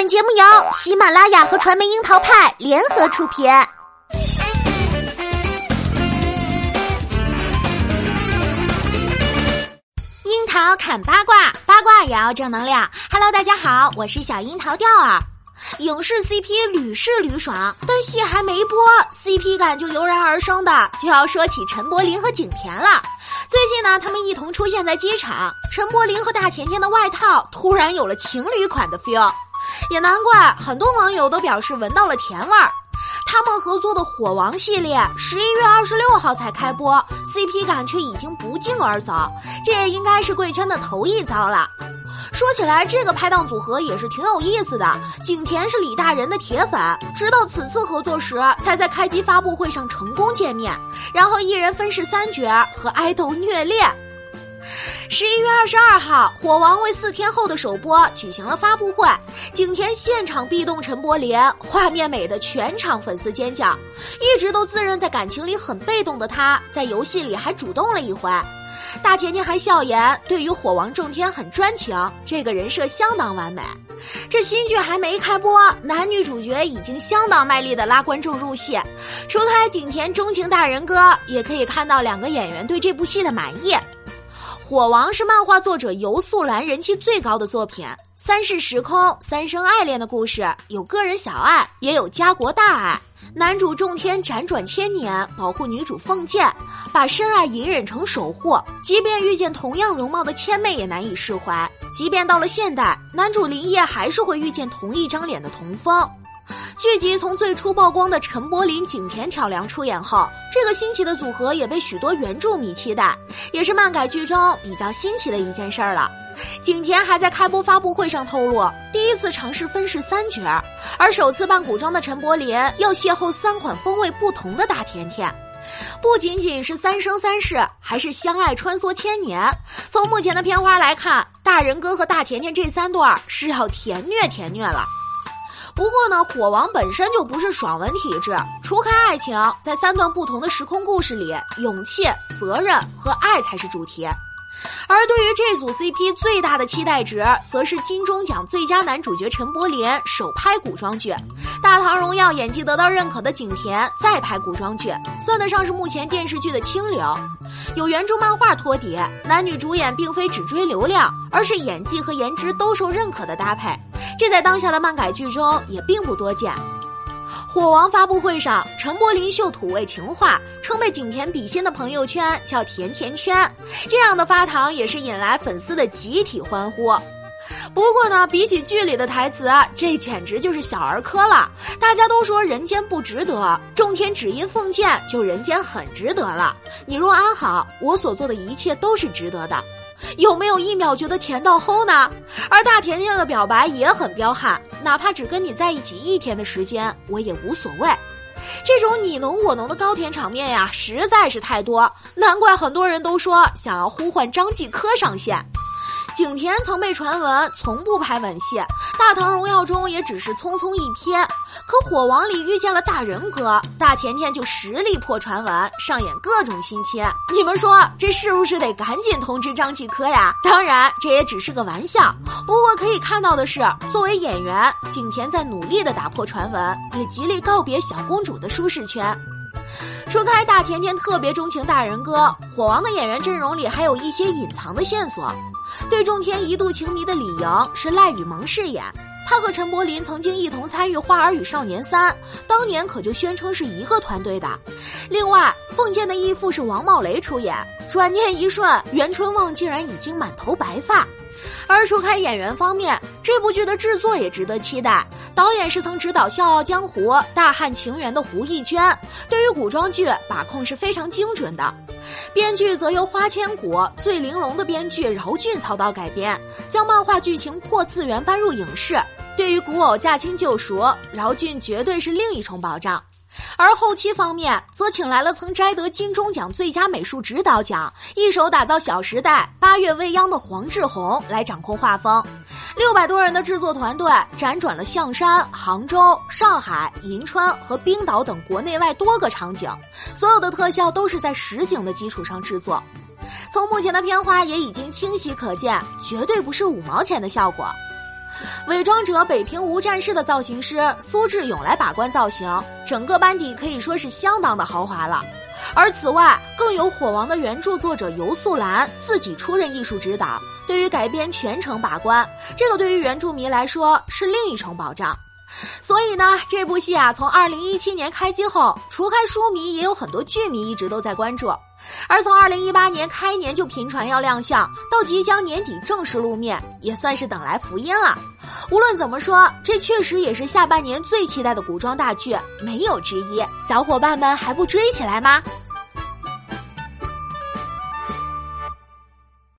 本节目由喜马拉雅和传媒樱桃派联合出品。樱桃砍八卦，八卦也要正能量。Hello，大家好，我是小樱桃调儿。影视 CP 屡试屡爽，但戏还没播，CP 感就油然而生的，就要说起陈柏霖和景甜了。最近呢，他们一同出现在机场，陈柏霖和大甜甜的外套突然有了情侣款的 feel。也难怪很多网友都表示闻到了甜味儿。他们合作的《火王》系列十一月二十六号才开播，CP 感却已经不胫而走，这也应该是贵圈的头一遭了。说起来，这个拍档组合也是挺有意思的。景甜是李大人的铁粉，直到此次合作时，才在开机发布会上成功见面，然后一人分饰三角和爱豆虐恋。十一月二十二号，《火王》为四天后的首播举行了发布会，景甜现场壁咚陈柏霖，画面美的全场粉丝尖叫。一直都自认在感情里很被动的他，在游戏里还主动了一回。大甜甜还笑言，对于火王仲天很专情，这个人设相当完美。这新剧还没开播，男女主角已经相当卖力的拉观众入戏。除开景甜钟情大人哥，也可以看到两个演员对这部戏的满意。《火王》是漫画作者游素兰人气最高的作品，三世时空、三生爱恋的故事，有个人小爱，也有家国大爱。男主仲天辗转千年，保护女主凤剑，把深爱隐忍成守护。即便遇见同样容貌的千妹，也难以释怀。即便到了现代，男主林烨还是会遇见同一张脸的童风。剧集从最初曝光的陈柏霖、景甜挑梁出演后，这个新奇的组合也被许多原著迷期待，也是漫改剧中比较新奇的一件事儿了。景甜还在开播发布会上透露，第一次尝试分饰三角，而首次扮古装的陈柏霖要邂逅三款风味不同的大甜甜，不仅仅是三生三世，还是相爱穿梭千年。从目前的片花来看，大人哥和大甜甜这三对儿是要甜虐甜虐了。不过呢，火王本身就不是爽文体质，除开爱情，在三段不同的时空故事里，勇气、责任和爱才是主题。而对于这组 CP 最大的期待值，则是金钟奖最佳男主角陈柏霖首拍古装剧，《大唐荣耀》演技得到认可的景甜再拍古装剧，算得上是目前电视剧的清流。有原著漫画托底，男女主演并非只追流量，而是演技和颜值都受认可的搭配。这在当下的漫改剧中也并不多见。火王发布会上，陈柏霖秀土味情话，称被景甜比心的朋友圈叫“甜甜圈”，这样的发糖也是引来粉丝的集体欢呼。不过呢，比起剧里的台词，这简直就是小儿科了。大家都说人间不值得，众天只因奉剑就人间很值得了。你若安好，我所做的一切都是值得的。有没有一秒觉得甜到齁呢？而大甜甜的表白也很彪悍，哪怕只跟你在一起一天的时间，我也无所谓。这种你侬我侬的高甜场面呀，实在是太多，难怪很多人都说想要呼唤张继科上线。景甜曾被传闻从不拍吻戏，《大唐荣耀》中也只是匆匆一瞥。可《火王》里遇见了大人哥，大甜甜就实力破传闻，上演各种亲亲。你们说这是不是得赶紧通知张继科呀？当然，这也只是个玩笑。不过可以看到的是，作为演员，景甜在努力的打破传闻，也极力告别小公主的舒适圈。除开大甜甜特别钟情大人哥，火王的演员阵容里还有一些隐藏的线索。对仲天一度情迷的李莹是赖雨萌饰演，他和陈柏霖曾经一同参与《花儿与少年三》，当年可就宣称是一个团队的。另外，凤剑的义父是王茂雷出演，转念一瞬，袁春望竟然已经满头白发。而除开演员方面，这部剧的制作也值得期待。导演是曾执导《笑傲江湖》《大汉情缘》的胡艺娟，对于古装剧把控是非常精准的。编剧则由花千骨醉玲珑的编剧饶俊操刀改编，将漫画剧情破次元搬入影视。对于古偶驾轻就熟，饶俊绝对是另一重保障。而后期方面，则请来了曾摘得金钟奖最佳美术指导奖、一手打造《小时代》《八月未央》的黄志宏来掌控画风。六百多人的制作团队辗转了象山、杭州、上海、银川和冰岛等国内外多个场景，所有的特效都是在实景的基础上制作。从目前的片花也已经清晰可见，绝对不是五毛钱的效果。伪装者北平无战事的造型师苏志勇来把关造型，整个班底可以说是相当的豪华了。而此外，更有火王的原著作者游素兰自己出任艺术指导，对于改编全程把关，这个对于原著迷来说是另一重保障。所以呢，这部戏啊，从二零一七年开机后，除开书迷，也有很多剧迷一直都在关注。而从二零一八年开年就频传要亮相，到即将年底正式露面，也算是等来福音了。无论怎么说，这确实也是下半年最期待的古装大剧，没有之一。小伙伴们还不追起来吗？